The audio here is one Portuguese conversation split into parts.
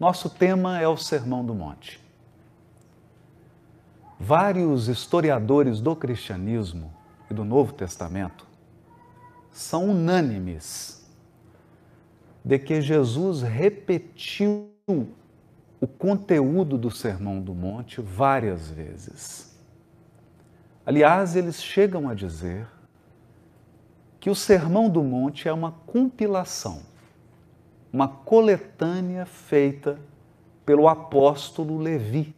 Nosso tema é o Sermão do Monte. Vários historiadores do cristianismo e do Novo Testamento são unânimes de que Jesus repetiu o conteúdo do Sermão do Monte várias vezes. Aliás, eles chegam a dizer que o Sermão do Monte é uma compilação, uma coletânea feita pelo apóstolo Levi,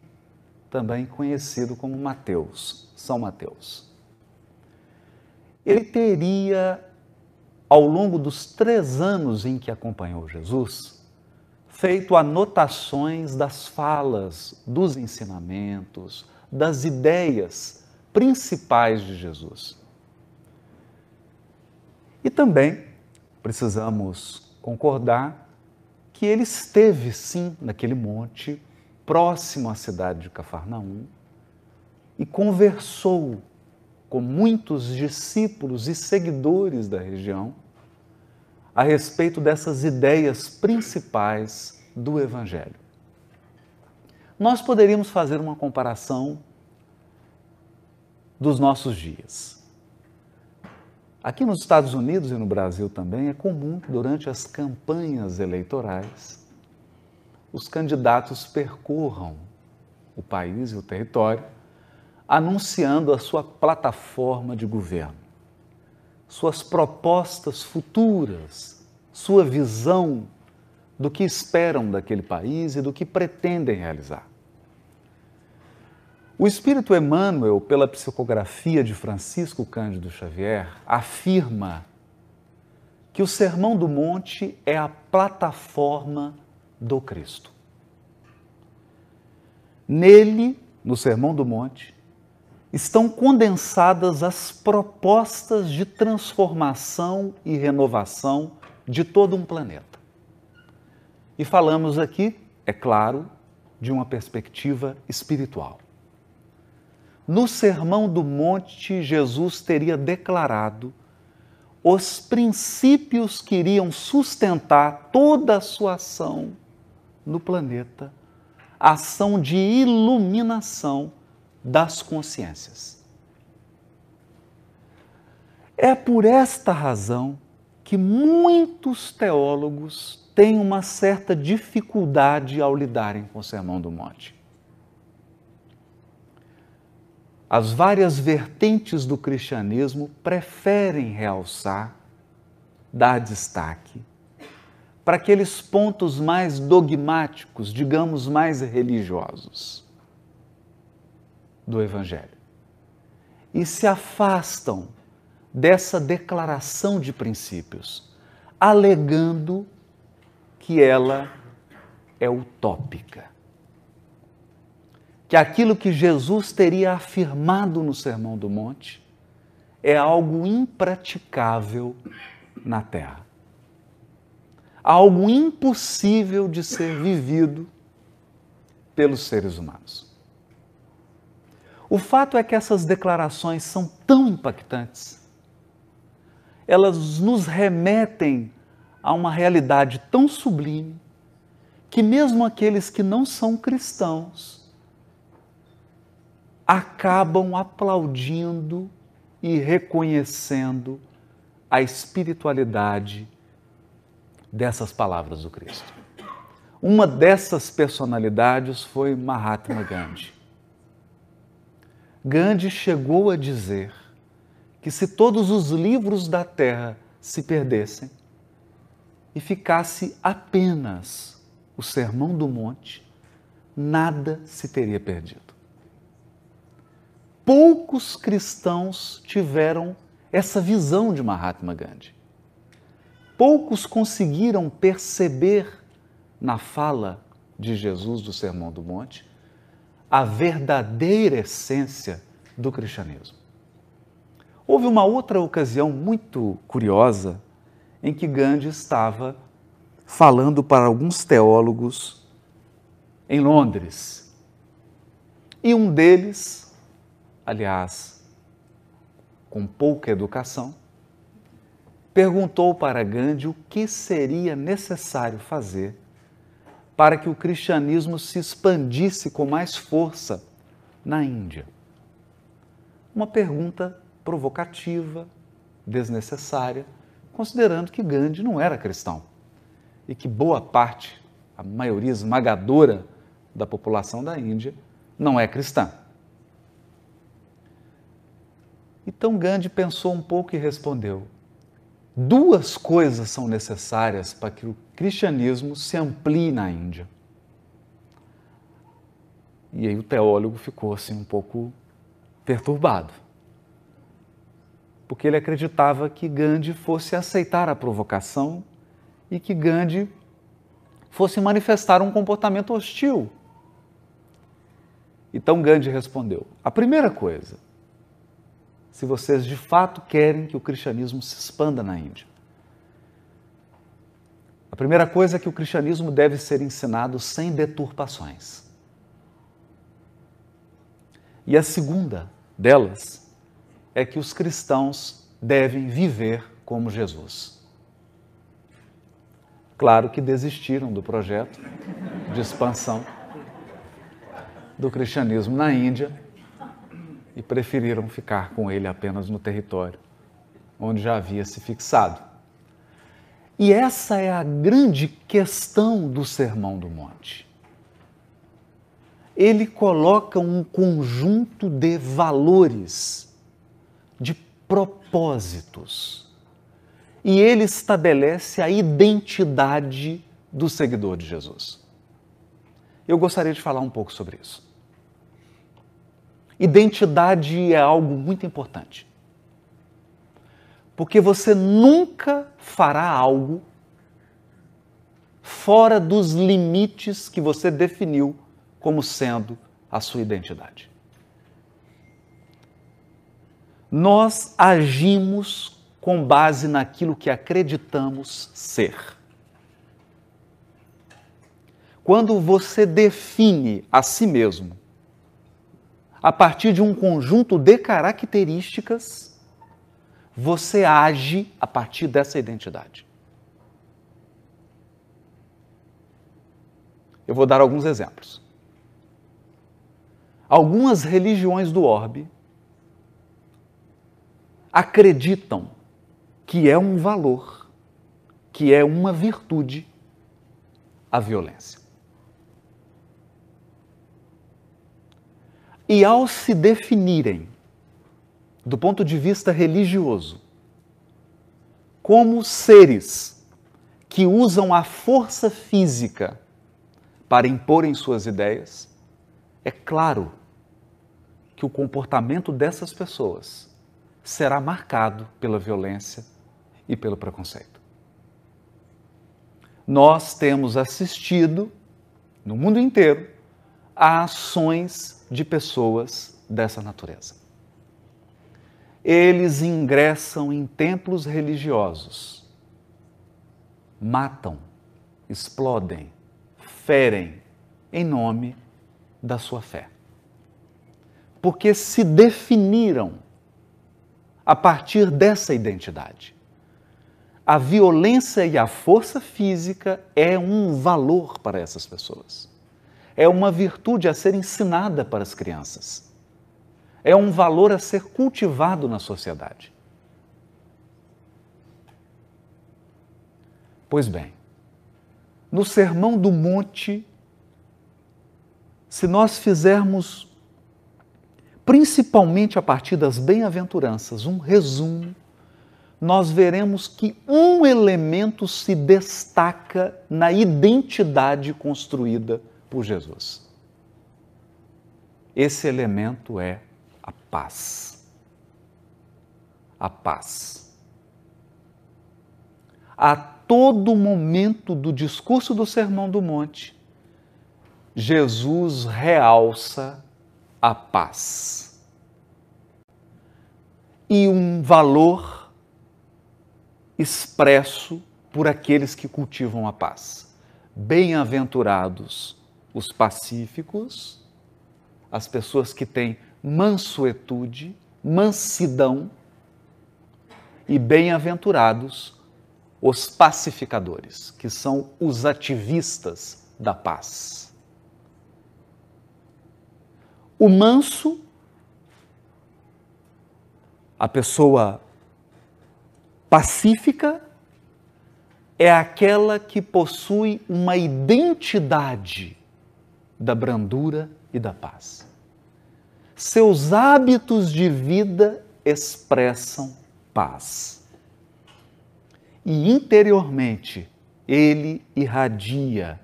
também conhecido como Mateus, São Mateus. Ele teria, ao longo dos três anos em que acompanhou Jesus, feito anotações das falas, dos ensinamentos, das ideias principais de Jesus. E também precisamos concordar que ele esteve sim naquele monte, próximo à cidade de Cafarnaum, e conversou com muitos discípulos e seguidores da região a respeito dessas ideias principais do Evangelho. Nós poderíamos fazer uma comparação dos nossos dias. Aqui nos Estados Unidos e no Brasil também é comum que durante as campanhas eleitorais os candidatos percorram o país e o território anunciando a sua plataforma de governo suas propostas futuras, sua visão do que esperam daquele país e do que pretendem realizar. O Espírito Emmanuel, pela psicografia de Francisco Cândido Xavier, afirma que o Sermão do Monte é a plataforma do Cristo. Nele, no Sermão do Monte, estão condensadas as propostas de transformação e renovação de todo um planeta. E falamos aqui, é claro, de uma perspectiva espiritual. No Sermão do Monte, Jesus teria declarado os princípios que iriam sustentar toda a sua ação no planeta, ação de iluminação das consciências. É por esta razão que muitos teólogos têm uma certa dificuldade ao lidarem com o Sermão do Monte. As várias vertentes do cristianismo preferem realçar, dar destaque para aqueles pontos mais dogmáticos, digamos, mais religiosos do Evangelho e se afastam dessa declaração de princípios, alegando que ela é utópica. Que aquilo que Jesus teria afirmado no Sermão do Monte é algo impraticável na terra. Algo impossível de ser vivido pelos seres humanos. O fato é que essas declarações são tão impactantes, elas nos remetem a uma realidade tão sublime, que mesmo aqueles que não são cristãos acabam aplaudindo e reconhecendo a espiritualidade dessas palavras do Cristo. Uma dessas personalidades foi Mahatma Gandhi. Gandhi chegou a dizer que se todos os livros da terra se perdessem e ficasse apenas o Sermão do Monte, nada se teria perdido. Poucos cristãos tiveram essa visão de Mahatma Gandhi. Poucos conseguiram perceber na fala de Jesus do Sermão do Monte a verdadeira essência do cristianismo. Houve uma outra ocasião muito curiosa em que Gandhi estava falando para alguns teólogos em Londres. E um deles, aliás, com pouca educação, perguntou para Gandhi o que seria necessário fazer para que o cristianismo se expandisse com mais força na Índia? Uma pergunta provocativa, desnecessária, considerando que Gandhi não era cristão e que boa parte, a maioria esmagadora da população da Índia, não é cristã. Então Gandhi pensou um pouco e respondeu: duas coisas são necessárias para que o cristianismo se amplie na Índia. E aí o teólogo ficou assim um pouco perturbado. Porque ele acreditava que Gandhi fosse aceitar a provocação e que Gandhi fosse manifestar um comportamento hostil. Então Gandhi respondeu: a primeira coisa, se vocês de fato querem que o cristianismo se expanda na Índia, a primeira coisa é que o cristianismo deve ser ensinado sem deturpações. E a segunda delas é que os cristãos devem viver como Jesus. Claro que desistiram do projeto de expansão do cristianismo na Índia e preferiram ficar com ele apenas no território onde já havia se fixado. E essa é a grande questão do Sermão do Monte. Ele coloca um conjunto de valores, de propósitos e ele estabelece a identidade do seguidor de Jesus. Eu gostaria de falar um pouco sobre isso. Identidade é algo muito importante. Porque você nunca fará algo fora dos limites que você definiu como sendo a sua identidade. Nós agimos com base naquilo que acreditamos ser. Quando você define a si mesmo a partir de um conjunto de características, você age a partir dessa identidade. Eu vou dar alguns exemplos. Algumas religiões do orbe acreditam que é um valor, que é uma virtude, a violência. E ao se definirem, do ponto de vista religioso, como seres que usam a força física para imporem suas ideias, é claro que o comportamento dessas pessoas será marcado pela violência e pelo preconceito. Nós temos assistido, no mundo inteiro, a ações de pessoas dessa natureza. Eles ingressam em templos religiosos, matam, explodem, ferem em nome da sua fé. Porque se definiram a partir dessa identidade a violência e a força física é um valor para essas pessoas. É uma virtude a ser ensinada para as crianças. É um valor a ser cultivado na sociedade. Pois bem, no Sermão do Monte, se nós fizermos, principalmente a partir das bem-aventuranças, um resumo nós veremos que um elemento se destaca na identidade construída por Jesus. Esse elemento é a paz. A paz. A todo momento do discurso do Sermão do Monte, Jesus realça a paz. E um valor expresso por aqueles que cultivam a paz. Bem-aventurados os pacíficos, as pessoas que têm mansuetude, mansidão, e bem-aventurados os pacificadores, que são os ativistas da paz. O manso, a pessoa pacífica, é aquela que possui uma identidade da brandura e da paz. Seus hábitos de vida expressam paz. E interiormente ele irradia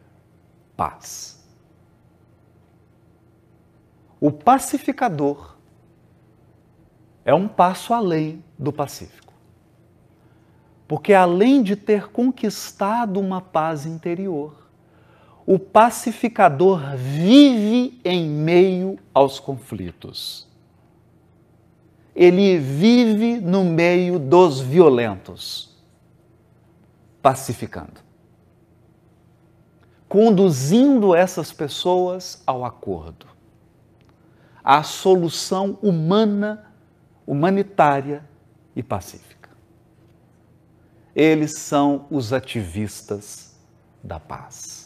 paz. O pacificador é um passo além do pacífico. Porque além de ter conquistado uma paz interior, o pacificador vive em meio aos conflitos. Ele vive no meio dos violentos, pacificando, conduzindo essas pessoas ao acordo, à solução humana, humanitária e pacífica. Eles são os ativistas da paz.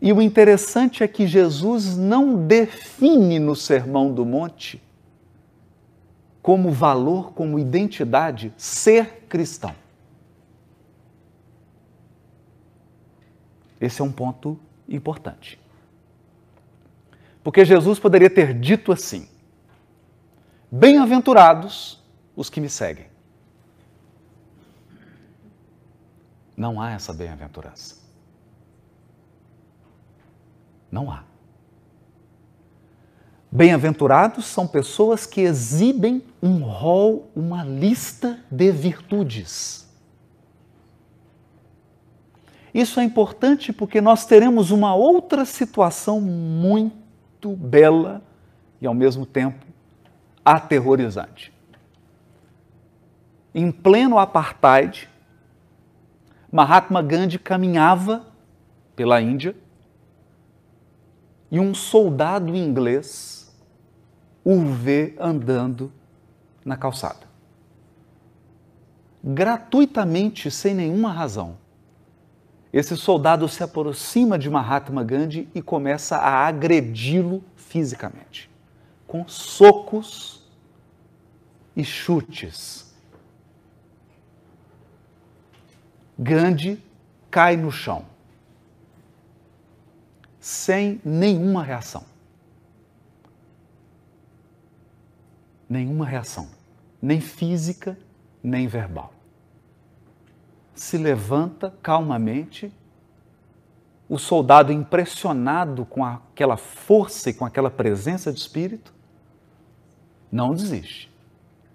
E o interessante é que Jesus não define no Sermão do Monte como valor, como identidade, ser cristão. Esse é um ponto importante. Porque Jesus poderia ter dito assim: Bem-aventurados os que me seguem. Não há essa bem-aventurança. Não há. Bem-aventurados são pessoas que exibem um rol, uma lista de virtudes. Isso é importante porque nós teremos uma outra situação muito bela e, ao mesmo tempo, aterrorizante. Em pleno apartheid, Mahatma Gandhi caminhava pela Índia e um soldado inglês o vê andando na calçada. Gratuitamente, sem nenhuma razão. Esse soldado se aproxima de Mahatma Gandhi e começa a agredi-lo fisicamente, com socos e chutes. Gandhi cai no chão sem nenhuma reação. Nenhuma reação, nem física, nem verbal. Se levanta calmamente, o soldado, impressionado com aquela força e com aquela presença de espírito, não desiste.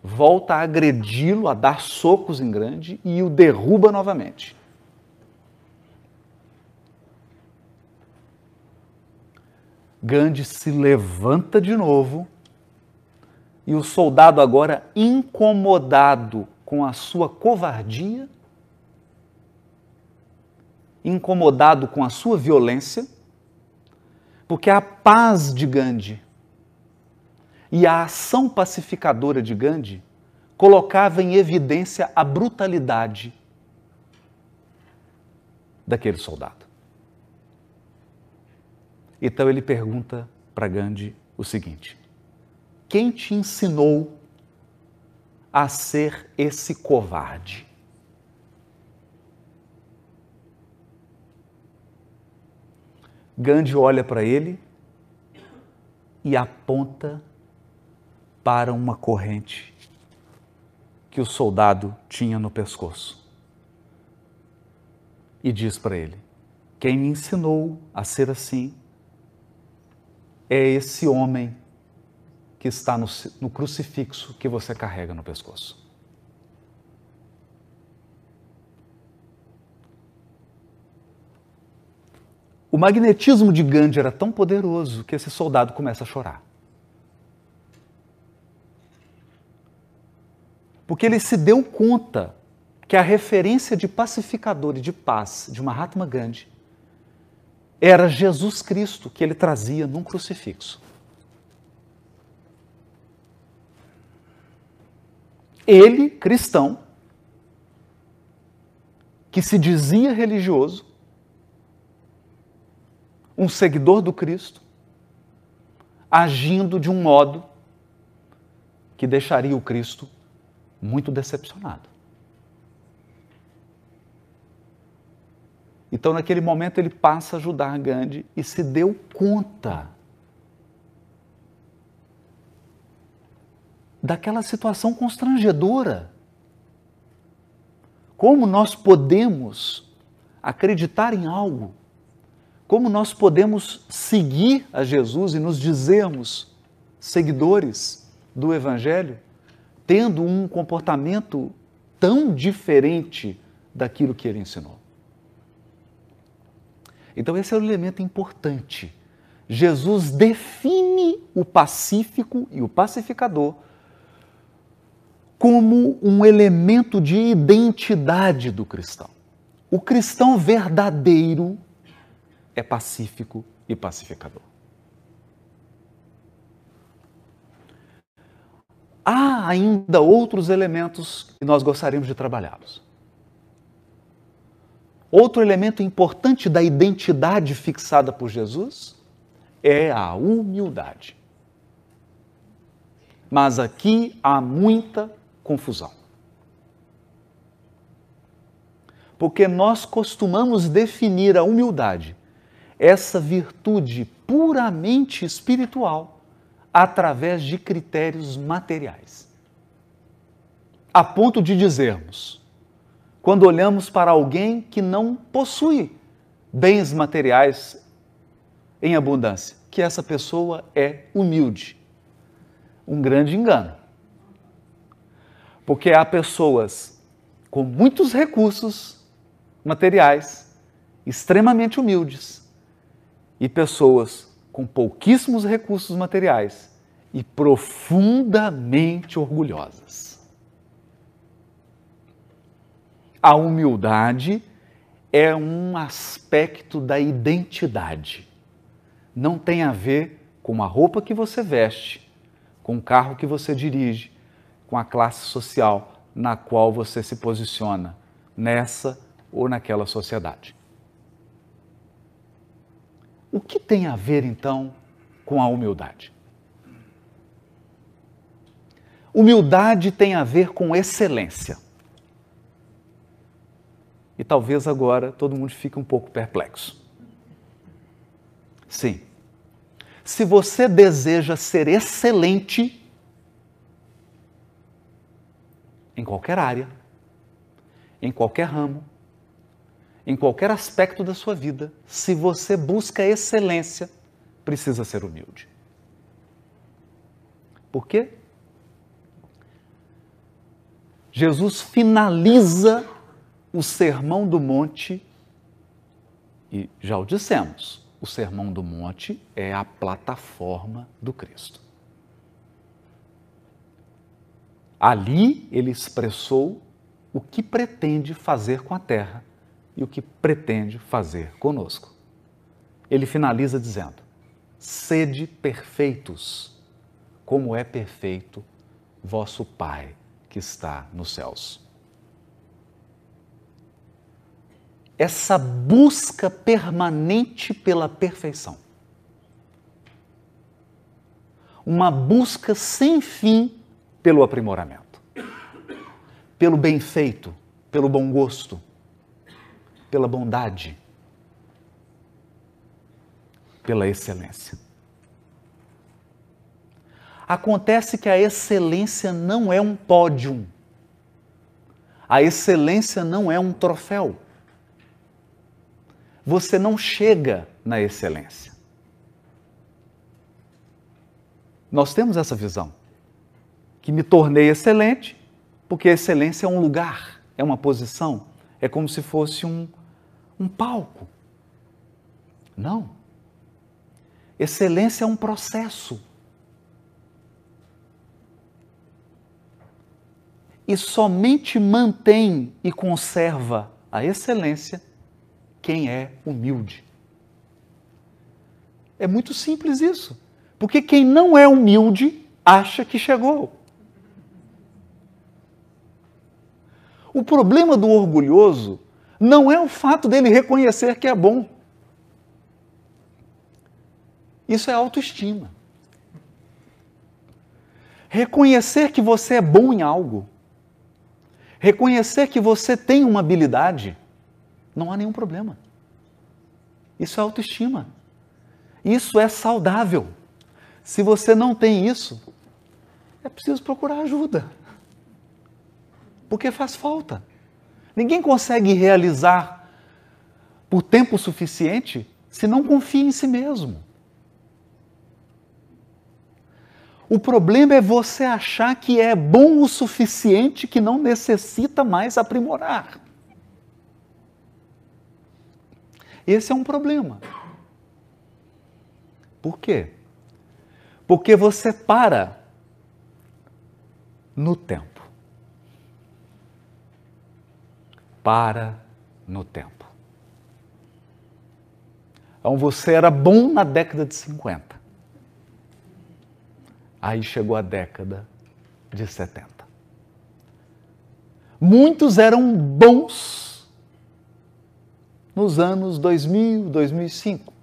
Volta a agredi-lo, a dar socos em grande e o derruba novamente. Gandhi se levanta de novo e o soldado, agora incomodado com a sua covardia, incomodado com a sua violência, porque a paz de Gandhi e a ação pacificadora de Gandhi colocava em evidência a brutalidade daquele soldado. Então ele pergunta para Gandhi o seguinte: Quem te ensinou a ser esse covarde? Gandhi olha para ele e aponta para uma corrente que o soldado tinha no pescoço. E diz para ele: Quem me ensinou a ser assim é esse homem que está no, no crucifixo que você carrega no pescoço. O magnetismo de Gandhi era tão poderoso que esse soldado começa a chorar. Porque ele se deu conta que a referência de pacificador e de paz de Mahatma Gandhi era Jesus Cristo que ele trazia num crucifixo. Ele, cristão, que se dizia religioso, um seguidor do Cristo, agindo de um modo que deixaria o Cristo muito decepcionado. Então, naquele momento, ele passa a ajudar Gandhi e se deu conta daquela situação constrangedora. Como nós podemos acreditar em algo? Como nós podemos seguir a Jesus e nos dizermos seguidores do Evangelho, tendo um comportamento tão diferente daquilo que ele ensinou? Então, esse é um elemento importante. Jesus define o pacífico e o pacificador como um elemento de identidade do cristão. O cristão verdadeiro é pacífico e pacificador. Há ainda outros elementos que nós gostaríamos de trabalhá-los. Outro elemento importante da identidade fixada por Jesus é a humildade. Mas aqui há muita confusão. Porque nós costumamos definir a humildade, essa virtude puramente espiritual, através de critérios materiais. A ponto de dizermos, quando olhamos para alguém que não possui bens materiais em abundância, que essa pessoa é humilde. Um grande engano. Porque há pessoas com muitos recursos materiais, extremamente humildes, e pessoas com pouquíssimos recursos materiais e profundamente orgulhosas. A humildade é um aspecto da identidade. Não tem a ver com a roupa que você veste, com o carro que você dirige, com a classe social na qual você se posiciona, nessa ou naquela sociedade. O que tem a ver então com a humildade? Humildade tem a ver com excelência. E talvez agora todo mundo fique um pouco perplexo. Sim. Se você deseja ser excelente, em qualquer área, em qualquer ramo, em qualquer aspecto da sua vida, se você busca excelência, precisa ser humilde. Por quê? Jesus finaliza o Sermão do Monte e já o dissemos, o Sermão do Monte é a plataforma do Cristo. Ali ele expressou o que pretende fazer com a terra e o que pretende fazer conosco. Ele finaliza dizendo: Sede perfeitos, como é perfeito vosso Pai que está nos céus. Essa busca permanente pela perfeição. Uma busca sem fim pelo aprimoramento, pelo bem feito, pelo bom gosto, pela bondade, pela excelência. Acontece que a excelência não é um pódio, a excelência não é um troféu. Você não chega na excelência. Nós temos essa visão que me tornei excelente, porque excelência é um lugar, é uma posição, é como se fosse um, um palco. Não. Excelência é um processo. E somente mantém e conserva a excelência quem é humilde. É muito simples isso. Porque quem não é humilde acha que chegou. O problema do orgulhoso não é o fato dele reconhecer que é bom. Isso é autoestima. Reconhecer que você é bom em algo, reconhecer que você tem uma habilidade, não há nenhum problema. Isso é autoestima. Isso é saudável. Se você não tem isso, é preciso procurar ajuda. Porque faz falta. Ninguém consegue realizar por tempo suficiente se não confia em si mesmo. O problema é você achar que é bom o suficiente que não necessita mais aprimorar. Esse é um problema. Por quê? Porque você para no tempo. Para no tempo. Então você era bom na década de 50. Aí chegou a década de 70. Muitos eram bons nos anos 2000, 2005.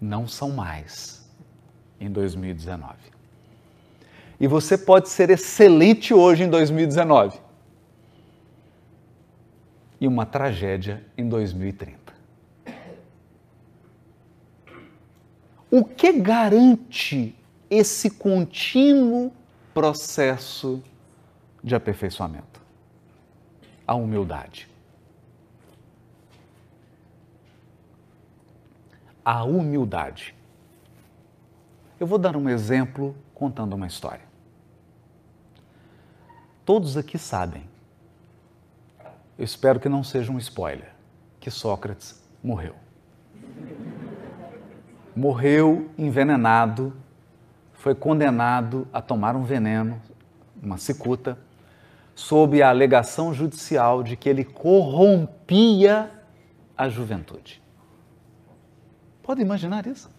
Não são mais em 2019. E você pode ser excelente hoje em 2019. E uma tragédia em 2030. O que garante esse contínuo processo de aperfeiçoamento. A humildade. A humildade. Eu vou dar um exemplo contando uma história. Todos aqui sabem, eu espero que não seja um spoiler, que Sócrates morreu. Morreu envenenado foi condenado a tomar um veneno, uma cicuta, sob a alegação judicial de que ele corrompia a juventude. Pode imaginar isso?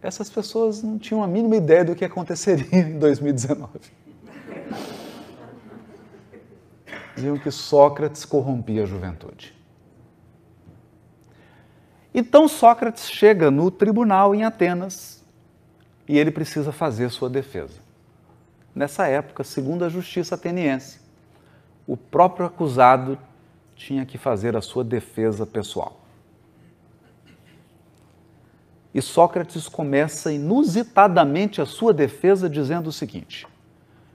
Essas pessoas não tinham a mínima ideia do que aconteceria em 2019. Diziam que Sócrates corrompia a juventude. Então Sócrates chega no tribunal em Atenas e ele precisa fazer sua defesa. Nessa época, segundo a justiça ateniense, o próprio acusado tinha que fazer a sua defesa pessoal. E Sócrates começa inusitadamente a sua defesa dizendo o seguinte: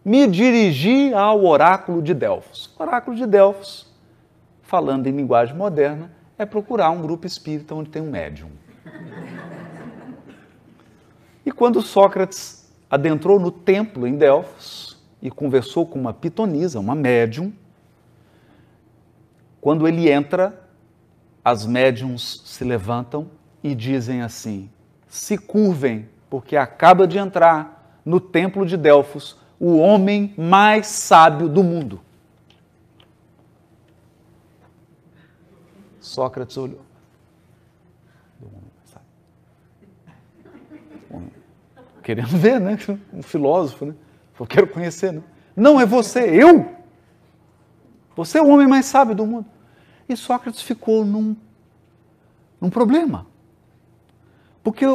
Me dirigi ao oráculo de Delfos. Oráculo de Delfos, falando em linguagem moderna, é procurar um grupo espírita onde tem um médium. E quando Sócrates adentrou no templo em Delfos e conversou com uma pitonisa, uma médium, quando ele entra, as médiums se levantam e dizem assim: se curvem, porque acaba de entrar no templo de Delfos o homem mais sábio do mundo. Sócrates olhou. Querendo ver, né? Um filósofo, né? Eu quero conhecer, né? Não, é você, eu? Você é o homem mais sábio do mundo. E Sócrates ficou num, num problema. Porque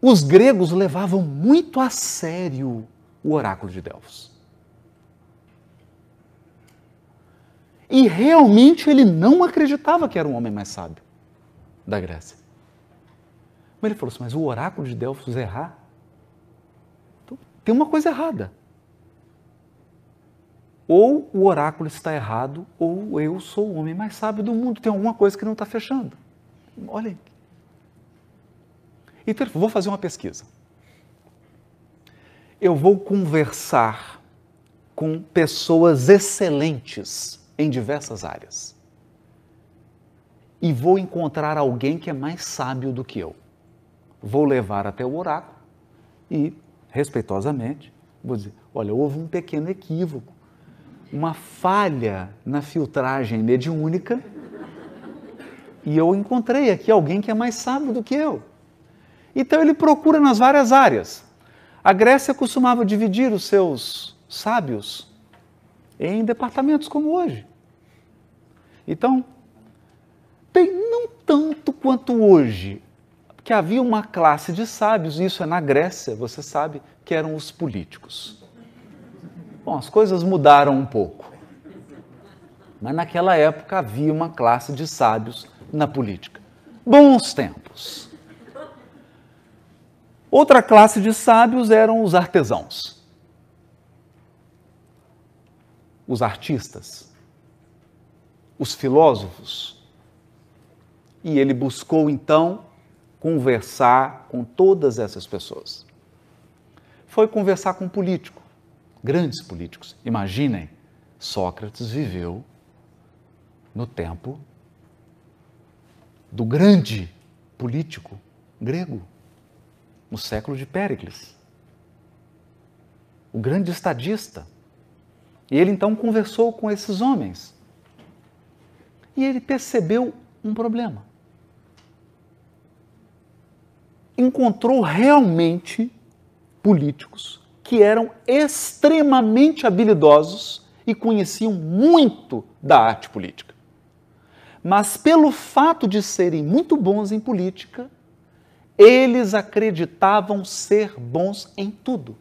os gregos levavam muito a sério o oráculo de Delfos. E realmente ele não acreditava que era o homem mais sábio da Grécia. Mas ele falou assim: Mas o oráculo de Delfos é errar? Então, tem uma coisa errada. Ou o oráculo está errado, ou eu sou o homem mais sábio do mundo. Tem alguma coisa que não está fechando. Olhem. Então, vou fazer uma pesquisa. Eu vou conversar com pessoas excelentes em diversas áreas. E vou encontrar alguém que é mais sábio do que eu. Vou levar até o oráculo e, respeitosamente, vou dizer: olha, houve um pequeno equívoco, uma falha na filtragem mediúnica, e eu encontrei aqui alguém que é mais sábio do que eu. Então ele procura nas várias áreas. A Grécia costumava dividir os seus sábios em departamentos como hoje. Então, bem, não tanto quanto hoje, que havia uma classe de sábios, e isso é na Grécia, você sabe, que eram os políticos. Bom, as coisas mudaram um pouco. Mas naquela época havia uma classe de sábios na política. Bons tempos. Outra classe de sábios eram os artesãos, os artistas, os filósofos. E ele buscou então conversar com todas essas pessoas. Foi conversar com um político, grandes políticos. Imaginem, Sócrates viveu no tempo do grande político grego, no século de Péricles, o grande estadista. E ele então conversou com esses homens. E ele percebeu um problema. Encontrou realmente políticos que eram extremamente habilidosos e conheciam muito da arte política mas pelo fato de serem muito bons em política, eles acreditavam ser bons em tudo.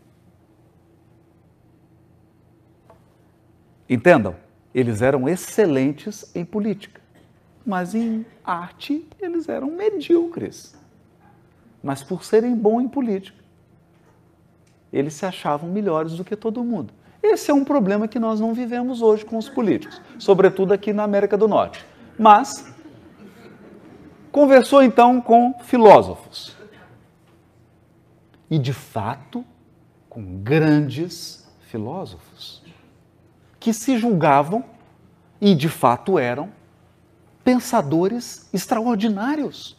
Entendam, eles eram excelentes em política, mas em arte eles eram medíocres. Mas por serem bons em política, eles se achavam melhores do que todo mundo. Esse é um problema que nós não vivemos hoje com os políticos, sobretudo aqui na América do Norte mas conversou então com filósofos. E de fato, com grandes filósofos, que se julgavam e de fato eram pensadores extraordinários,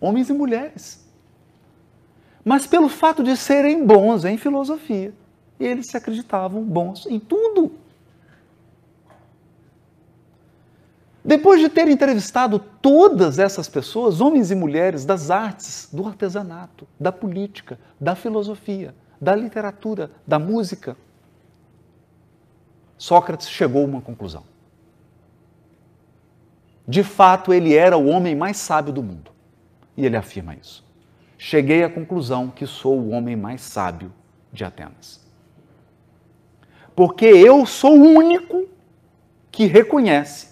homens e mulheres. Mas pelo fato de serem bons em filosofia, eles se acreditavam bons em tudo. Depois de ter entrevistado todas essas pessoas, homens e mulheres das artes, do artesanato, da política, da filosofia, da literatura, da música, Sócrates chegou a uma conclusão. De fato, ele era o homem mais sábio do mundo. E ele afirma isso. Cheguei à conclusão que sou o homem mais sábio de Atenas. Porque eu sou o único que reconhece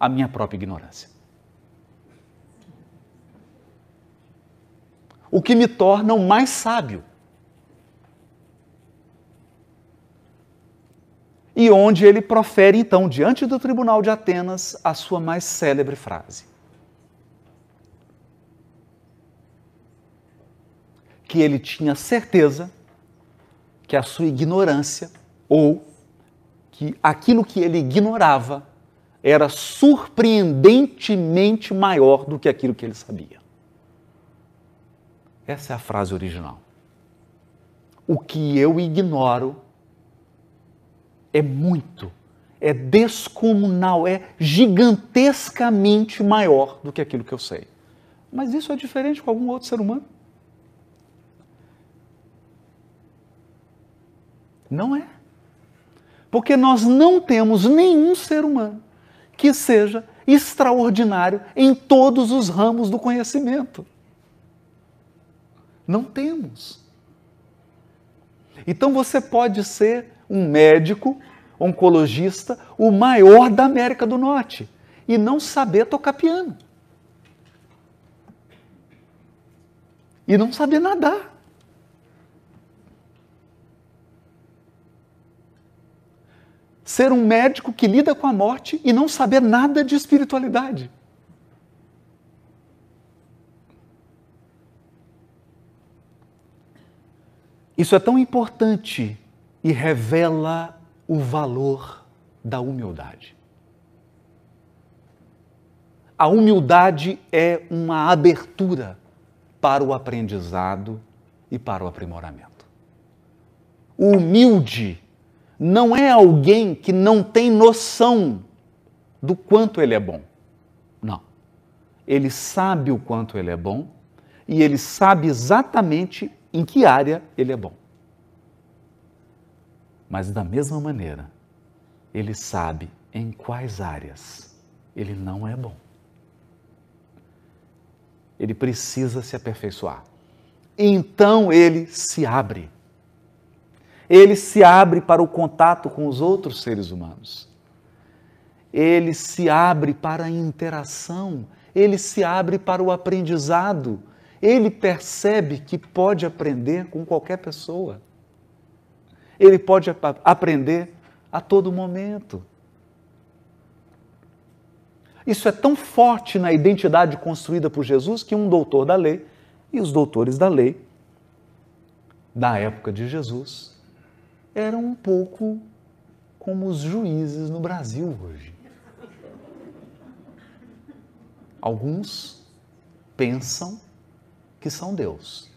a minha própria ignorância. O que me torna o mais sábio. E onde ele profere, então, diante do tribunal de Atenas, a sua mais célebre frase. Que ele tinha certeza que a sua ignorância, ou que aquilo que ele ignorava, era surpreendentemente maior do que aquilo que ele sabia. Essa é a frase original. O que eu ignoro é muito, é descomunal, é gigantescamente maior do que aquilo que eu sei. Mas isso é diferente com algum outro ser humano? Não é. Porque nós não temos nenhum ser humano que seja extraordinário em todos os ramos do conhecimento. Não temos. Então você pode ser um médico, oncologista, o maior da América do Norte e não saber tocar piano. E não saber nadar. Ser um médico que lida com a morte e não saber nada de espiritualidade. Isso é tão importante e revela o valor da humildade. A humildade é uma abertura para o aprendizado e para o aprimoramento. O humilde não é alguém que não tem noção do quanto ele é bom. Não. Ele sabe o quanto ele é bom e ele sabe exatamente em que área ele é bom. Mas da mesma maneira, ele sabe em quais áreas ele não é bom. Ele precisa se aperfeiçoar. Então ele se abre. Ele se abre para o contato com os outros seres humanos. Ele se abre para a interação. Ele se abre para o aprendizado. Ele percebe que pode aprender com qualquer pessoa. Ele pode aprender a todo momento. Isso é tão forte na identidade construída por Jesus que um doutor da lei e os doutores da lei da época de Jesus eram um pouco como os juízes no Brasil hoje. Alguns pensam que são Deus,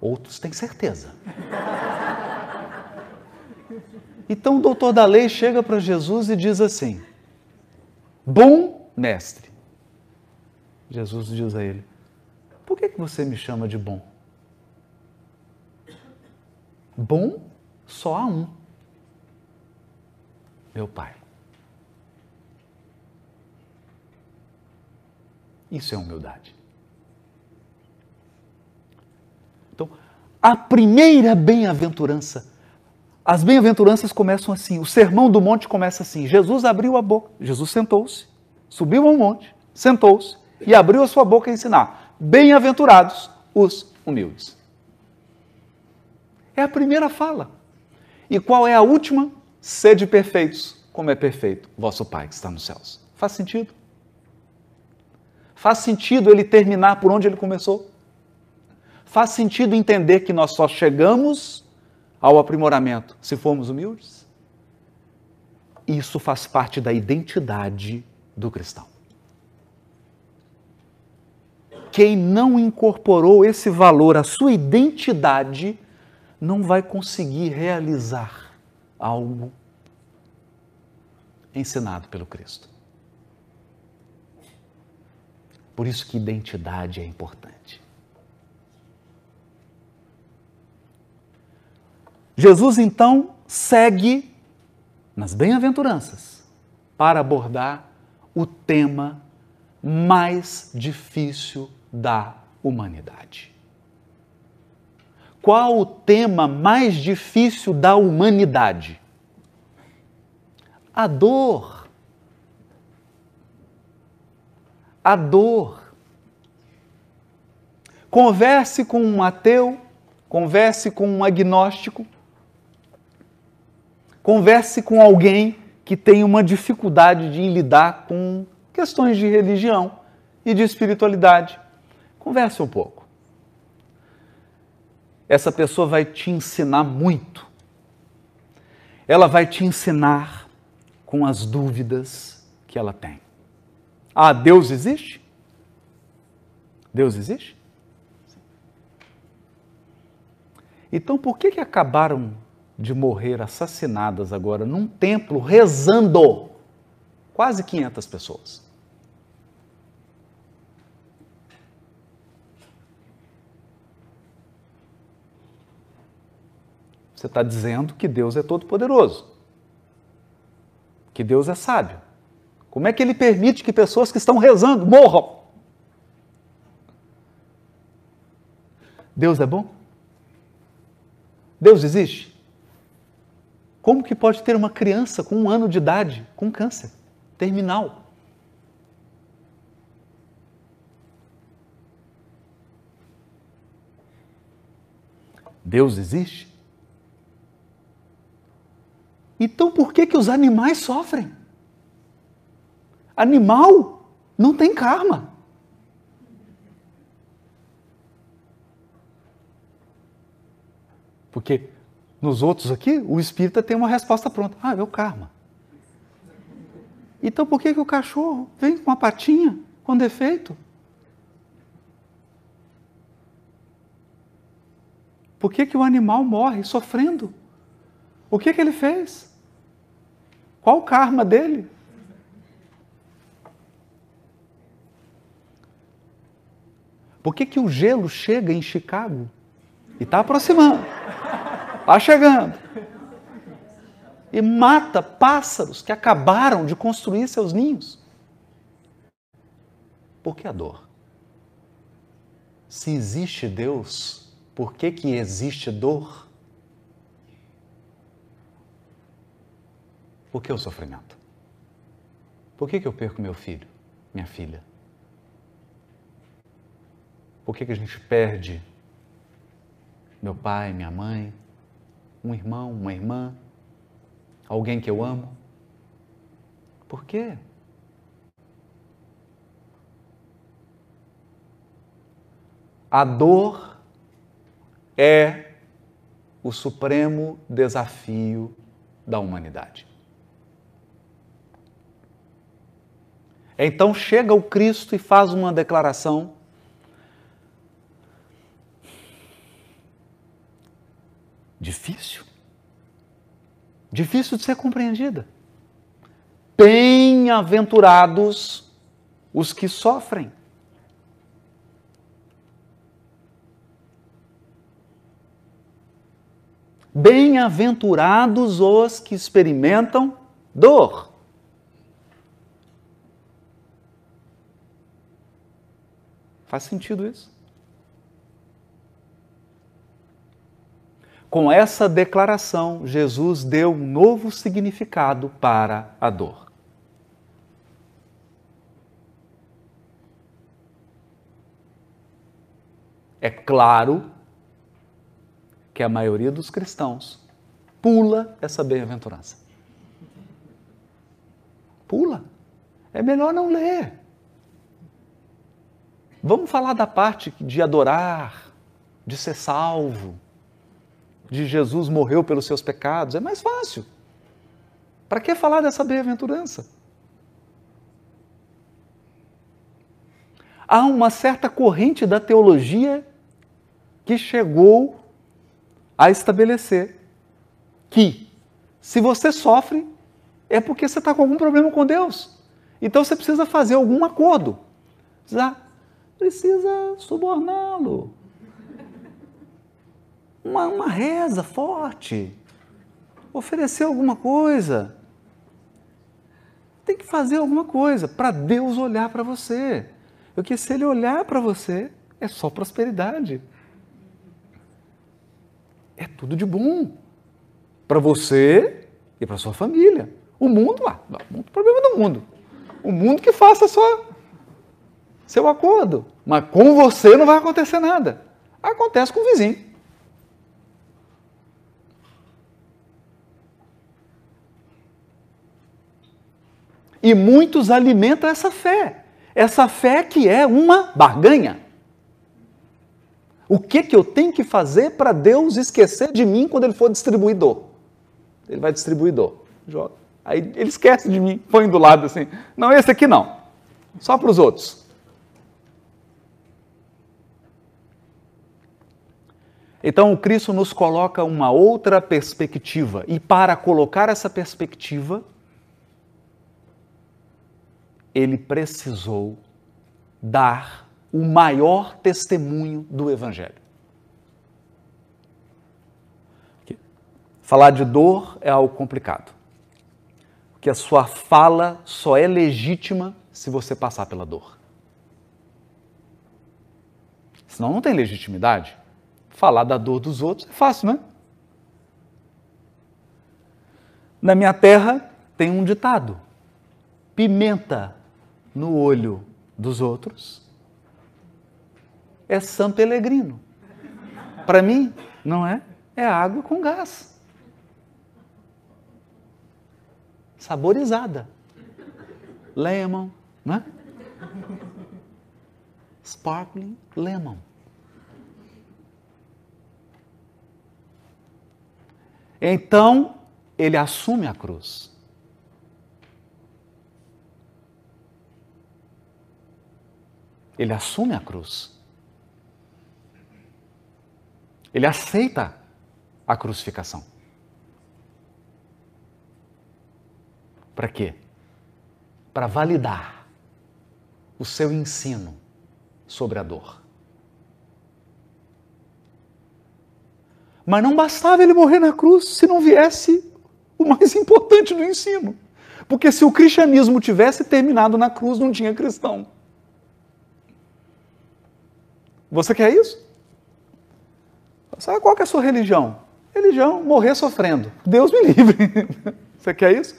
outros têm certeza. Então o doutor da lei chega para Jesus e diz assim: Bom mestre. Jesus diz a ele: Por que, que você me chama de bom? Bom só há um: meu Pai. Isso é humildade. Então, a primeira bem-aventurança as bem-aventuranças começam assim, o sermão do monte começa assim: Jesus abriu a boca, Jesus sentou-se, subiu ao monte, sentou-se e abriu a sua boca a ensinar. Bem-aventurados os humildes. É a primeira fala. E qual é a última? Sede perfeitos, como é perfeito vosso Pai que está nos céus. Faz sentido? Faz sentido ele terminar por onde ele começou? Faz sentido entender que nós só chegamos ao aprimoramento, se formos humildes? Isso faz parte da identidade do cristão. Quem não incorporou esse valor à sua identidade não vai conseguir realizar algo ensinado pelo Cristo. Por isso que identidade é importante. Jesus então segue nas bem-aventuranças para abordar o tema mais difícil da humanidade. Qual o tema mais difícil da humanidade? A dor. A dor. Converse com um ateu, converse com um agnóstico, Converse com alguém que tem uma dificuldade de lidar com questões de religião e de espiritualidade. Converse um pouco. Essa pessoa vai te ensinar muito. Ela vai te ensinar com as dúvidas que ela tem. Ah, Deus existe? Deus existe? Então, por que, que acabaram de morrer assassinadas agora num templo rezando. Quase 500 pessoas. Você está dizendo que Deus é todo-poderoso, que Deus é sábio. Como é que ele permite que pessoas que estão rezando morram? Deus é bom? Deus existe? Como que pode ter uma criança com um ano de idade com câncer terminal? Deus existe? Então por que, que os animais sofrem? Animal não tem karma. Porque nos outros aqui, o espírita tem uma resposta pronta. Ah, é o karma. Então por que, que o cachorro vem com uma patinha com defeito? Por que, que o animal morre sofrendo? O que, que ele fez? Qual o karma dele? Por que, que o gelo chega em Chicago e está aproximando? Está chegando. e mata pássaros que acabaram de construir seus ninhos. Por que a dor? Se existe Deus, por que, que existe dor? Por que o sofrimento? Por que, que eu perco meu filho, minha filha? Por que, que a gente perde meu pai, minha mãe, um irmão, uma irmã, alguém que eu amo? Por quê? A dor é o supremo desafio da humanidade. Então chega o Cristo e faz uma declaração difícil. Difícil de ser compreendida. Bem-aventurados os que sofrem. Bem-aventurados os que experimentam dor. Faz sentido isso? Com essa declaração, Jesus deu um novo significado para a dor. É claro que a maioria dos cristãos pula essa bem-aventurança. Pula. É melhor não ler. Vamos falar da parte de adorar, de ser salvo, de Jesus morreu pelos seus pecados. É mais fácil. Para que falar dessa bem-aventurança? Há uma certa corrente da teologia que chegou a estabelecer que se você sofre é porque você está com algum problema com Deus. Então você precisa fazer algum acordo. Precisa, precisa suborná-lo. Uma, uma reza forte. Oferecer alguma coisa. Tem que fazer alguma coisa para Deus olhar para você. Porque se Ele olhar para você, é só prosperidade é tudo de bom para você e para sua família. O mundo, ah, o problema do mundo. O mundo que faça só seu acordo. Mas com você não vai acontecer nada. Acontece com o vizinho. E muitos alimentam essa fé. Essa fé que é uma barganha. O que, que eu tenho que fazer para Deus esquecer de mim quando ele for distribuidor? Ele vai distribuidor. Joga. Aí ele esquece de mim, põe do lado assim. Não, esse aqui não. Só para os outros. Então, o Cristo nos coloca uma outra perspectiva. E para colocar essa perspectiva, ele precisou dar o maior testemunho do Evangelho. Falar de dor é algo complicado. Porque a sua fala só é legítima se você passar pela dor. Senão não tem legitimidade. Falar da dor dos outros é fácil, né? Na minha terra tem um ditado: pimenta no olho dos outros é São Pelegrino. Para mim, não é? É água com gás. Saborizada. Lemon, né? Sparkling lemon. Então, ele assume a cruz. Ele assume a cruz. Ele aceita a crucificação. Para quê? Para validar o seu ensino sobre a dor. Mas não bastava ele morrer na cruz se não viesse o mais importante do ensino. Porque se o cristianismo tivesse terminado na cruz, não tinha cristão. Você quer isso? Sabe qual é a sua religião? Religião, morrer sofrendo. Deus me livre. Você quer isso?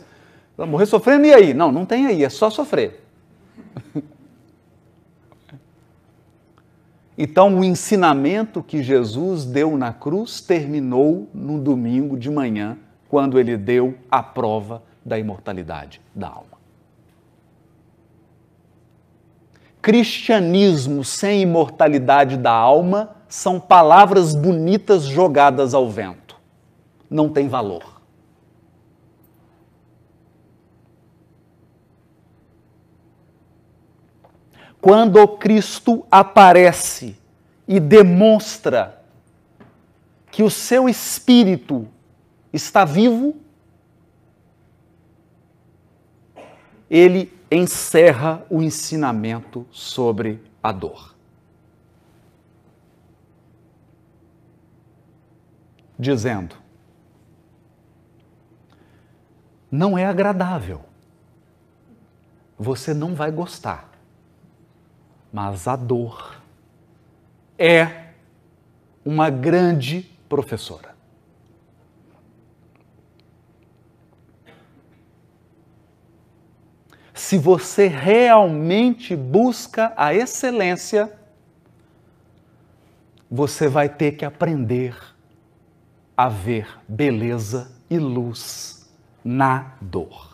Morrer sofrendo e aí? Não, não tem aí, é só sofrer. Então, o ensinamento que Jesus deu na cruz terminou no domingo de manhã, quando ele deu a prova da imortalidade da alma. Cristianismo sem imortalidade da alma são palavras bonitas jogadas ao vento. Não tem valor. Quando Cristo aparece e demonstra que o seu espírito está vivo, ele encerra o ensinamento sobre a dor. Dizendo: não é agradável, você não vai gostar mas a dor é uma grande professora. Se você realmente busca a excelência, você vai ter que aprender a ver beleza e luz na dor.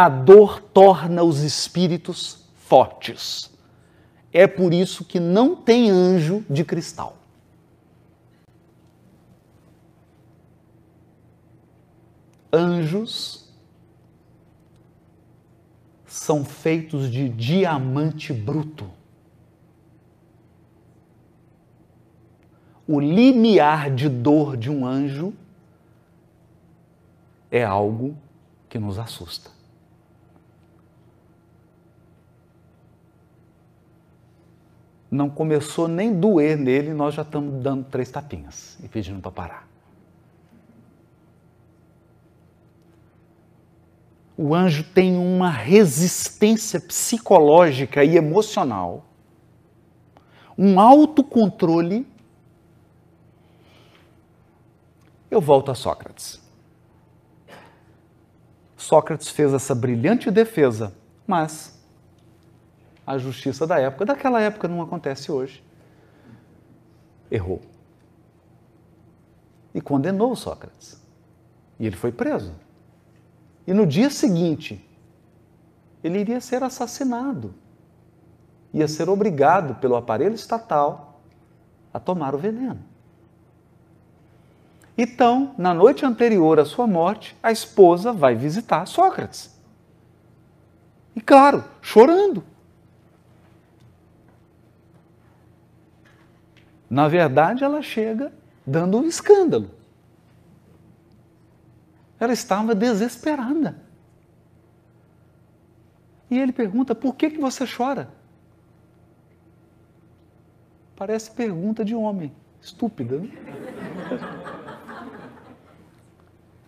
A dor torna os espíritos fortes. É por isso que não tem anjo de cristal. Anjos são feitos de diamante bruto. O limiar de dor de um anjo é algo que nos assusta. Não começou nem doer nele, nós já estamos dando três tapinhas e pedindo para parar. O anjo tem uma resistência psicológica e emocional, um autocontrole. Eu volto a Sócrates. Sócrates fez essa brilhante defesa, mas a justiça da época, daquela época não acontece hoje. Errou. E condenou Sócrates. E ele foi preso. E no dia seguinte, ele iria ser assassinado. Ia ser obrigado pelo aparelho estatal a tomar o veneno. Então, na noite anterior à sua morte, a esposa vai visitar Sócrates. E claro, chorando. Na verdade, ela chega dando um escândalo. Ela estava desesperada. E ele pergunta: por que, que você chora? Parece pergunta de homem, estúpida. Né?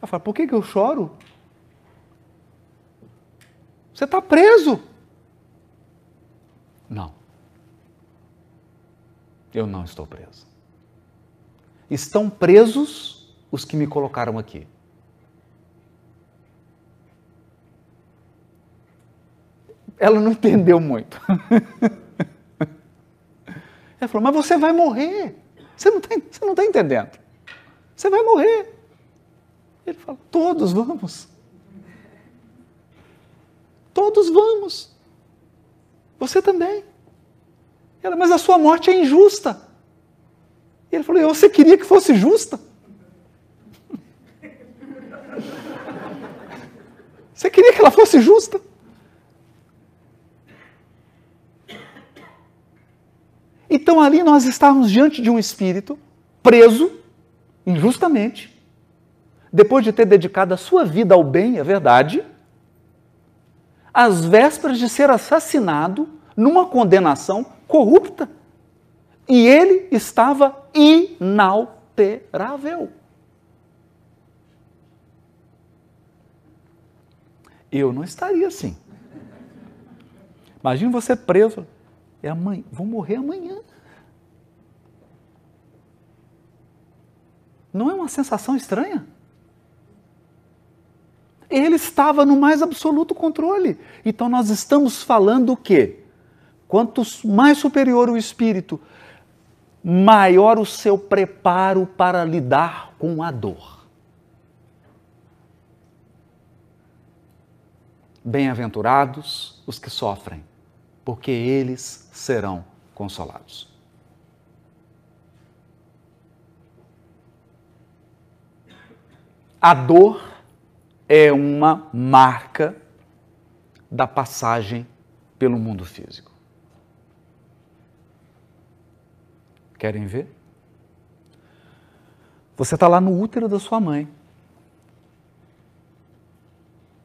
Ela fala: por que, que eu choro? Você está preso. Não. Eu não estou preso. Estão presos os que me colocaram aqui. Ela não entendeu muito. Ela falou: Mas você vai morrer. Você não está tá entendendo. Você vai morrer. Ele fala: Todos vamos. Todos vamos. Você também. Ela, mas a sua morte é injusta. E ele falou: Você queria que fosse justa? Você queria que ela fosse justa? Então ali nós estávamos diante de um espírito preso injustamente, depois de ter dedicado a sua vida ao bem, é verdade, às vésperas de ser assassinado numa condenação corrupta E ele estava inalterável. Eu não estaria assim. Imagina você preso. É amanhã, vou morrer amanhã. Não é uma sensação estranha? Ele estava no mais absoluto controle. Então nós estamos falando o quê? Quanto mais superior o espírito, maior o seu preparo para lidar com a dor. Bem-aventurados os que sofrem, porque eles serão consolados. A dor é uma marca da passagem pelo mundo físico. Querem ver? Você está lá no útero da sua mãe.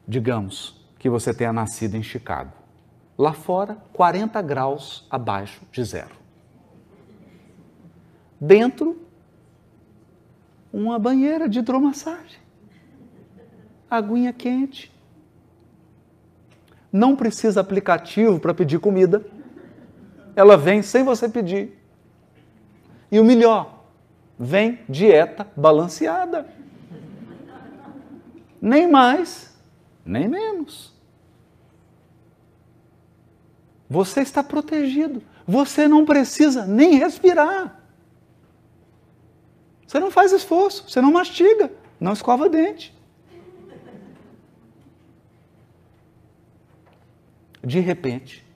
Digamos que você tenha nascido em Chicago. Lá fora, 40 graus abaixo de zero. Dentro, uma banheira de hidromassagem aguinha quente. Não precisa aplicativo para pedir comida. Ela vem sem você pedir. E o melhor, vem dieta balanceada. Nem mais, nem menos. Você está protegido. Você não precisa nem respirar. Você não faz esforço, você não mastiga, não escova dente. de repente,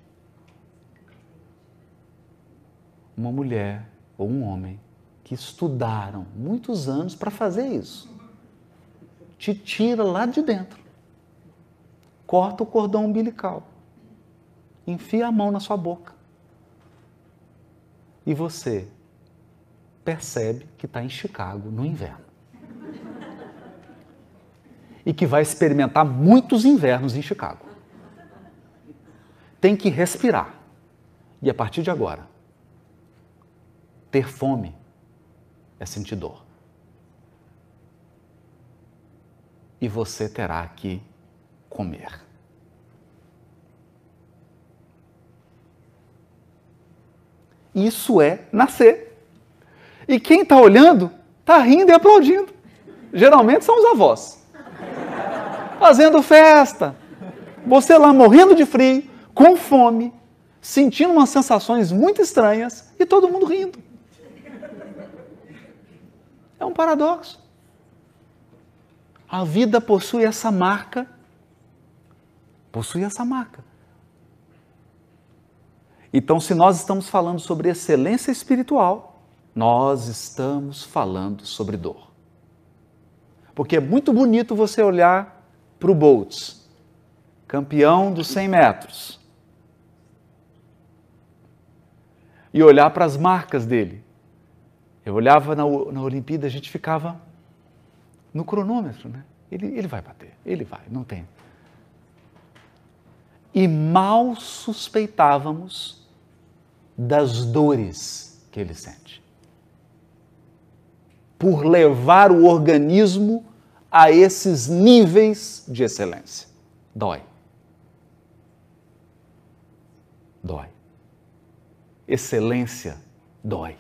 uma mulher ou um homem que estudaram muitos anos para fazer isso, te tira lá de dentro, corta o cordão umbilical, enfia a mão na sua boca. E você percebe que está em Chicago no inverno. E que vai experimentar muitos invernos em Chicago. Tem que respirar. E a partir de agora, ter fome é sentir dor. E você terá que comer. Isso é nascer. E quem está olhando está rindo e aplaudindo. Geralmente são os avós. Fazendo festa. Você lá morrendo de frio, com fome, sentindo umas sensações muito estranhas e todo mundo rindo. É um paradoxo. A vida possui essa marca, possui essa marca. Então, se nós estamos falando sobre excelência espiritual, nós estamos falando sobre dor. Porque é muito bonito você olhar para o Boltz, campeão dos 100 metros e olhar para as marcas dele. Eu olhava na, na Olimpíada, a gente ficava no cronômetro, né? Ele, ele vai bater, ele vai, não tem. E mal suspeitávamos das dores que ele sente. Por levar o organismo a esses níveis de excelência. Dói. Dói excelência dói.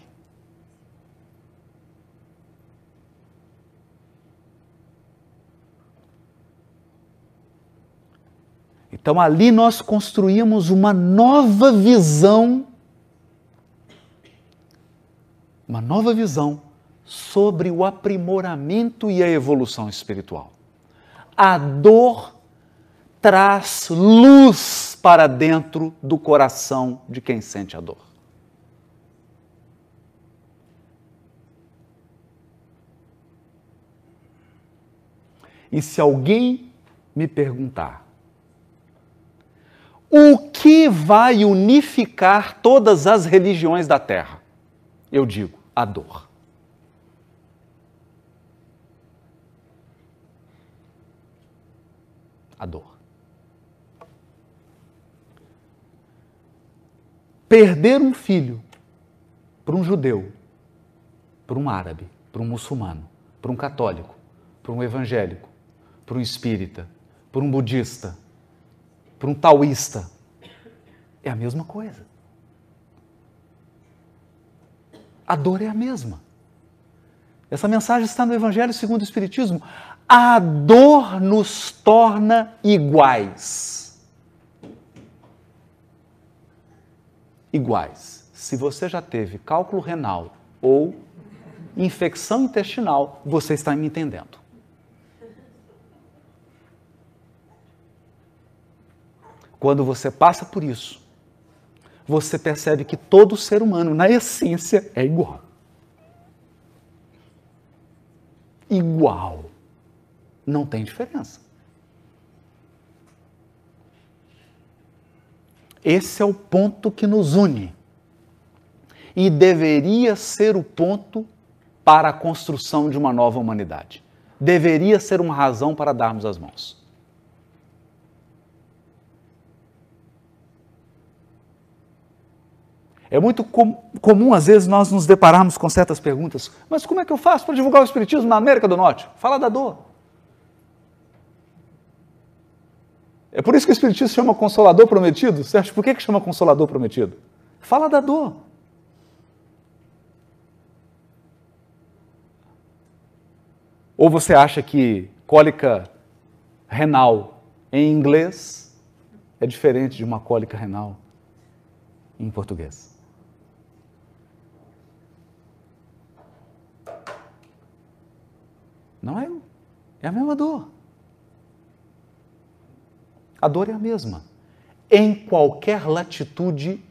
Então ali nós construímos uma nova visão, uma nova visão sobre o aprimoramento e a evolução espiritual. A dor traz luz para dentro do coração de quem sente a dor. E se alguém me perguntar, o que vai unificar todas as religiões da Terra? Eu digo, a dor. A dor. Perder um filho para um judeu, para um árabe, para um muçulmano, para um católico, para um evangélico, para um espírita, para um budista, para um taoísta, é a mesma coisa. A dor é a mesma. Essa mensagem está no Evangelho segundo o Espiritismo. A dor nos torna iguais. Iguais. Se você já teve cálculo renal ou infecção intestinal, você está me entendendo. Quando você passa por isso, você percebe que todo ser humano, na essência, é igual. Igual. Não tem diferença. Esse é o ponto que nos une. E deveria ser o ponto para a construção de uma nova humanidade. Deveria ser uma razão para darmos as mãos. É muito com, comum, às vezes, nós nos depararmos com certas perguntas. Mas como é que eu faço para divulgar o Espiritismo na América do Norte? Fala da dor. É por isso que o Espiritismo chama Consolador Prometido. Acha por que, que chama Consolador Prometido? Fala da dor. Ou você acha que cólica renal em inglês é diferente de uma cólica renal em português? Não é? É a mesma dor. A dor é a mesma. Em qualquer latitude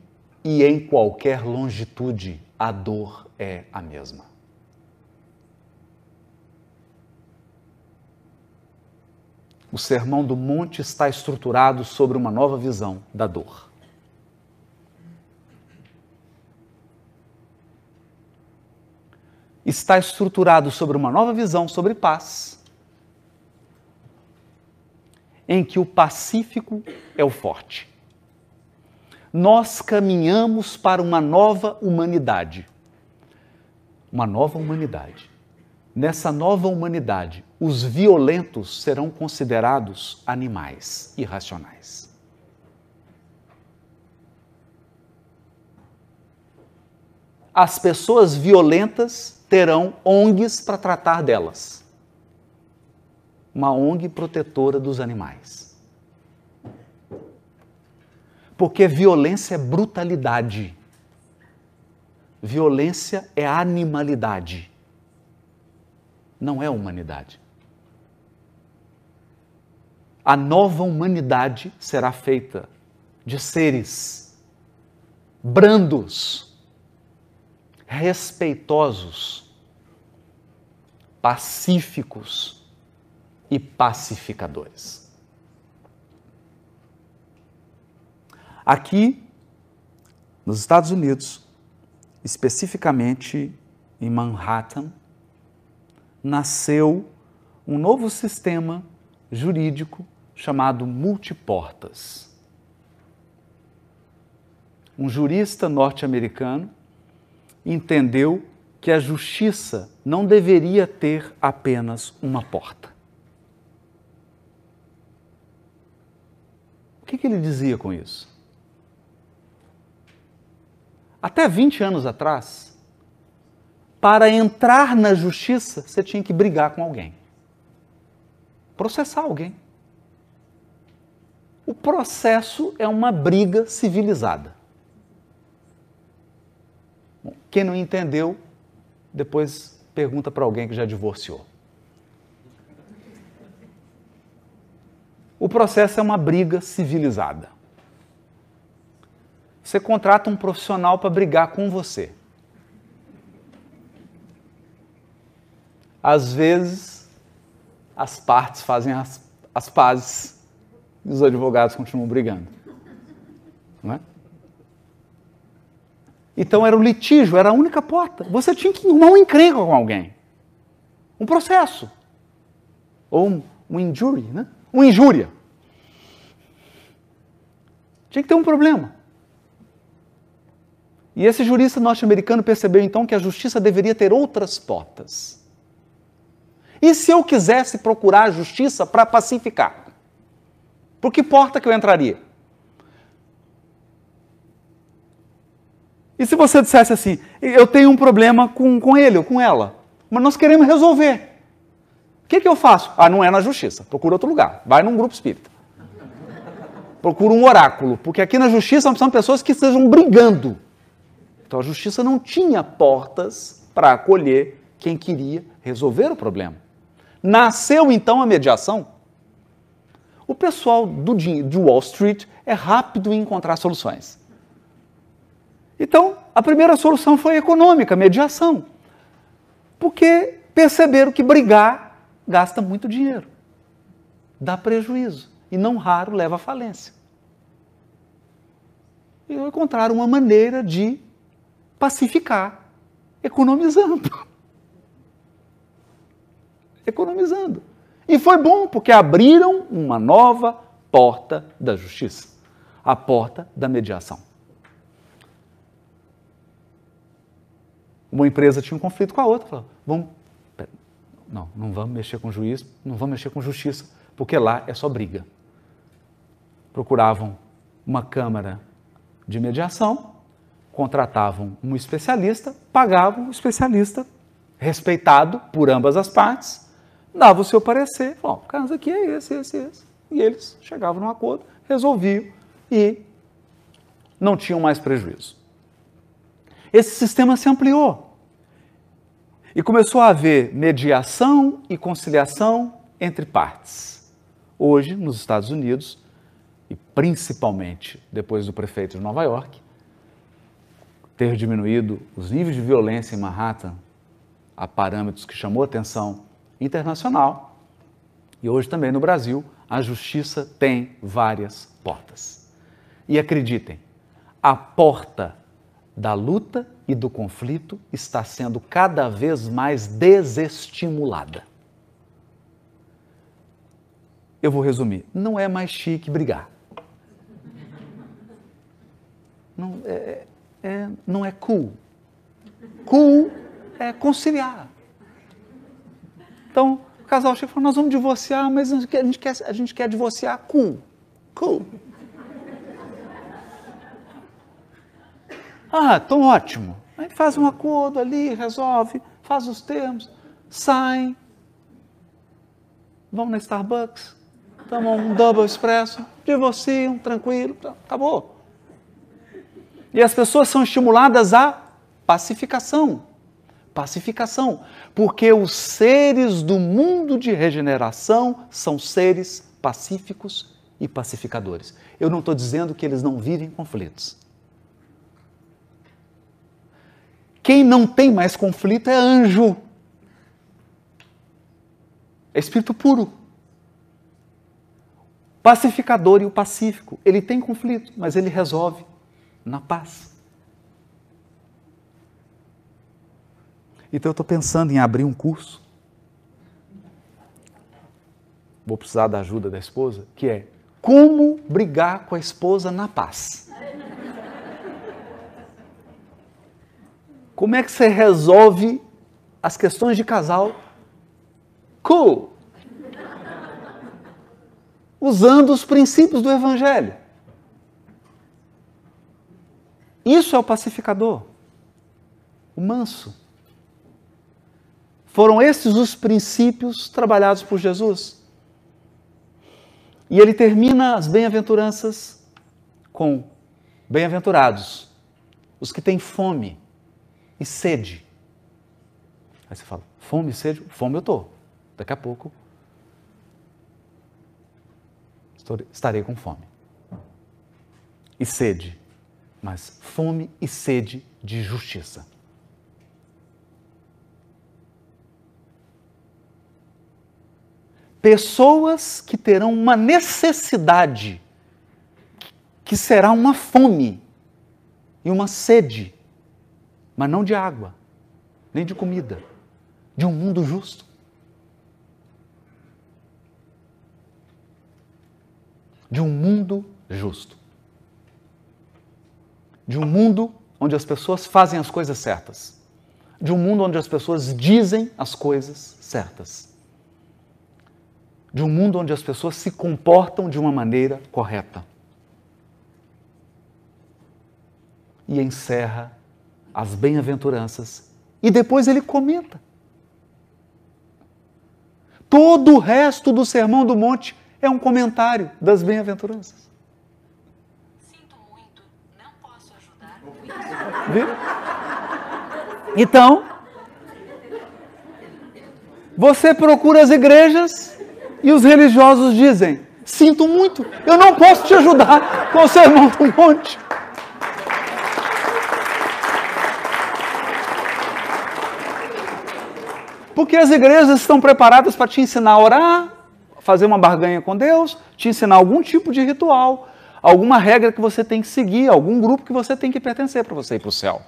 e em qualquer longitude, a dor é a mesma. O Sermão do Monte está estruturado sobre uma nova visão da dor. Está estruturado sobre uma nova visão sobre paz, em que o pacífico é o forte. Nós caminhamos para uma nova humanidade. Uma nova humanidade. Nessa nova humanidade, os violentos serão considerados animais irracionais. As pessoas violentas terão ONGs para tratar delas. Uma ONG protetora dos animais. Porque violência é brutalidade. Violência é animalidade. Não é humanidade. A nova humanidade será feita de seres brandos, respeitosos, pacíficos e pacificadores. Aqui, nos Estados Unidos, especificamente em Manhattan, nasceu um novo sistema jurídico chamado multiportas. Um jurista norte-americano entendeu que a justiça não deveria ter apenas uma porta. O que, que ele dizia com isso? Até 20 anos atrás, para entrar na justiça, você tinha que brigar com alguém, processar alguém. O processo é uma briga civilizada. Quem não entendeu, depois pergunta para alguém que já divorciou. O processo é uma briga civilizada. Você contrata um profissional para brigar com você. Às vezes, as partes fazem as, as pazes e os advogados continuam brigando. Não é? Então era o litígio, era a única porta. Você tinha que arrumar um encrenca com alguém. Um processo. Ou um, um injury, né? Uma injúria. Tinha que ter um problema. E esse jurista norte-americano percebeu então que a justiça deveria ter outras portas. E se eu quisesse procurar a justiça para pacificar? Por que porta que eu entraria? E se você dissesse assim, eu tenho um problema com, com ele ou com ela, mas nós queremos resolver. O que, que eu faço? Ah, não é na justiça, procura outro lugar, vai num grupo espírita. Procura um oráculo, porque aqui na justiça são pessoas que estejam brigando. Então a justiça não tinha portas para acolher quem queria resolver o problema. Nasceu então a mediação. O pessoal do, de Wall Street é rápido em encontrar soluções. Então, a primeira solução foi econômica, mediação. Porque perceberam que brigar gasta muito dinheiro, dá prejuízo e não raro leva à falência. E encontraram uma maneira de pacificar, economizando. Economizando. E foi bom, porque abriram uma nova porta da justiça a porta da mediação. Uma empresa tinha um conflito com a outra, falou, vamos, não, não vamos mexer com juiz, não vamos mexer com justiça, porque lá é só briga. Procuravam uma câmara de mediação, contratavam um especialista, pagavam o especialista, respeitado por ambas as partes, dava o seu parecer, falava, o caso aqui é esse, esse, esse. E eles chegavam num acordo, resolviam e não tinham mais prejuízo esse sistema se ampliou. E começou a haver mediação e conciliação entre partes. Hoje, nos Estados Unidos, e principalmente depois do prefeito de Nova York, ter diminuído os níveis de violência em Manhattan a parâmetros que chamou atenção internacional, e hoje também no Brasil, a justiça tem várias portas. E acreditem, a porta da luta e do conflito está sendo cada vez mais desestimulada. Eu vou resumir: não é mais chique brigar. Não é, é, não é cool. Cool é conciliar. Então, o casal chega e fala: Nós vamos divorciar, mas a gente quer, a gente quer divorciar cool. Cool. Ah, então ótimo. Aí faz um acordo ali, resolve, faz os termos, saem, vão na Starbucks, tomam um double expresso, divorciam, tranquilo, acabou. E as pessoas são estimuladas à pacificação. Pacificação. Porque os seres do mundo de regeneração são seres pacíficos e pacificadores. Eu não estou dizendo que eles não vivem conflitos. Quem não tem mais conflito é anjo. É espírito puro. Pacificador e o pacífico. Ele tem conflito, mas ele resolve na paz. Então eu estou pensando em abrir um curso. Vou precisar da ajuda da esposa, que é como brigar com a esposa na paz. Como é que você resolve as questões de casal? Cool. Usando os princípios do Evangelho. Isso é o pacificador, o manso. Foram esses os princípios trabalhados por Jesus. E ele termina as bem-aventuranças com: Bem-aventurados os que têm fome e sede. Aí você fala, fome sede? Fome eu estou. Daqui a pouco estarei com fome. E sede. Mas fome e sede de justiça. Pessoas que terão uma necessidade, que será uma fome e uma sede mas não de água, nem de comida, de um mundo justo. De um mundo justo. De um mundo onde as pessoas fazem as coisas certas, de um mundo onde as pessoas dizem as coisas certas, de um mundo onde as pessoas se comportam de uma maneira correta. E encerra as bem-aventuranças e depois ele comenta. Todo o resto do Sermão do Monte é um comentário das bem-aventuranças. Sinto muito, não posso ajudar. Viu? Então, você procura as igrejas e os religiosos dizem: Sinto muito, eu não posso te ajudar com o sermão do monte. Porque as igrejas estão preparadas para te ensinar a orar, fazer uma barganha com Deus, te ensinar algum tipo de ritual, alguma regra que você tem que seguir, algum grupo que você tem que pertencer para você ir para o céu.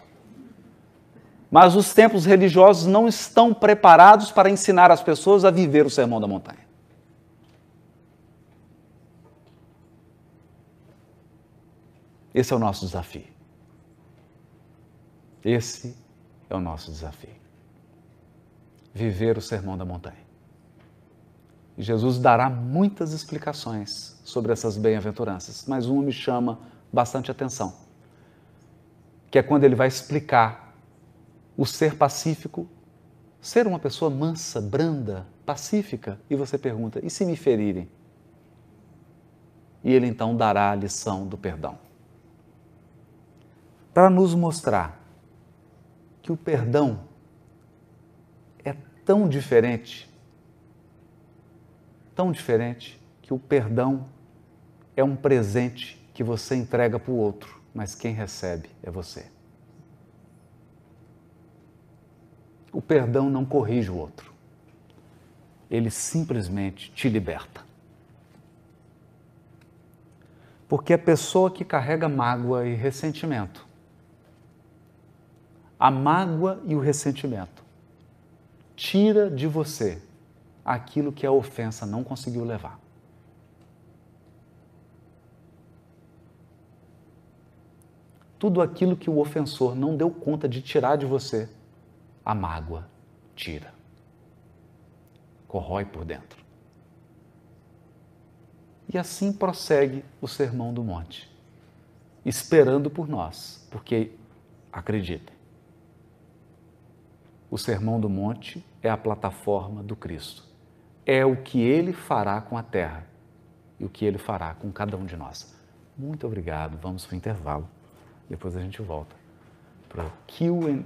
Mas os templos religiosos não estão preparados para ensinar as pessoas a viver o sermão da montanha. Esse é o nosso desafio. Esse é o nosso desafio viver o sermão da montanha. E Jesus dará muitas explicações sobre essas bem-aventuranças, mas uma me chama bastante atenção, que é quando ele vai explicar o ser pacífico, ser uma pessoa mansa, branda, pacífica, e você pergunta: e se me ferirem? E ele então dará a lição do perdão. Para nos mostrar que o perdão tão diferente, tão diferente, que o perdão é um presente que você entrega para o outro, mas quem recebe é você. O perdão não corrige o outro, ele simplesmente te liberta. Porque a pessoa que carrega mágoa e ressentimento, a mágoa e o ressentimento tira de você aquilo que a ofensa não conseguiu levar. Tudo aquilo que o ofensor não deu conta de tirar de você, a mágoa tira. Corrói por dentro. E assim prossegue o Sermão do Monte, esperando por nós, porque acreditem, o Sermão do Monte é a plataforma do Cristo. É o que ele fará com a terra e o que ele fará com cada um de nós. Muito obrigado. Vamos para o intervalo. Depois a gente volta para o Q&A.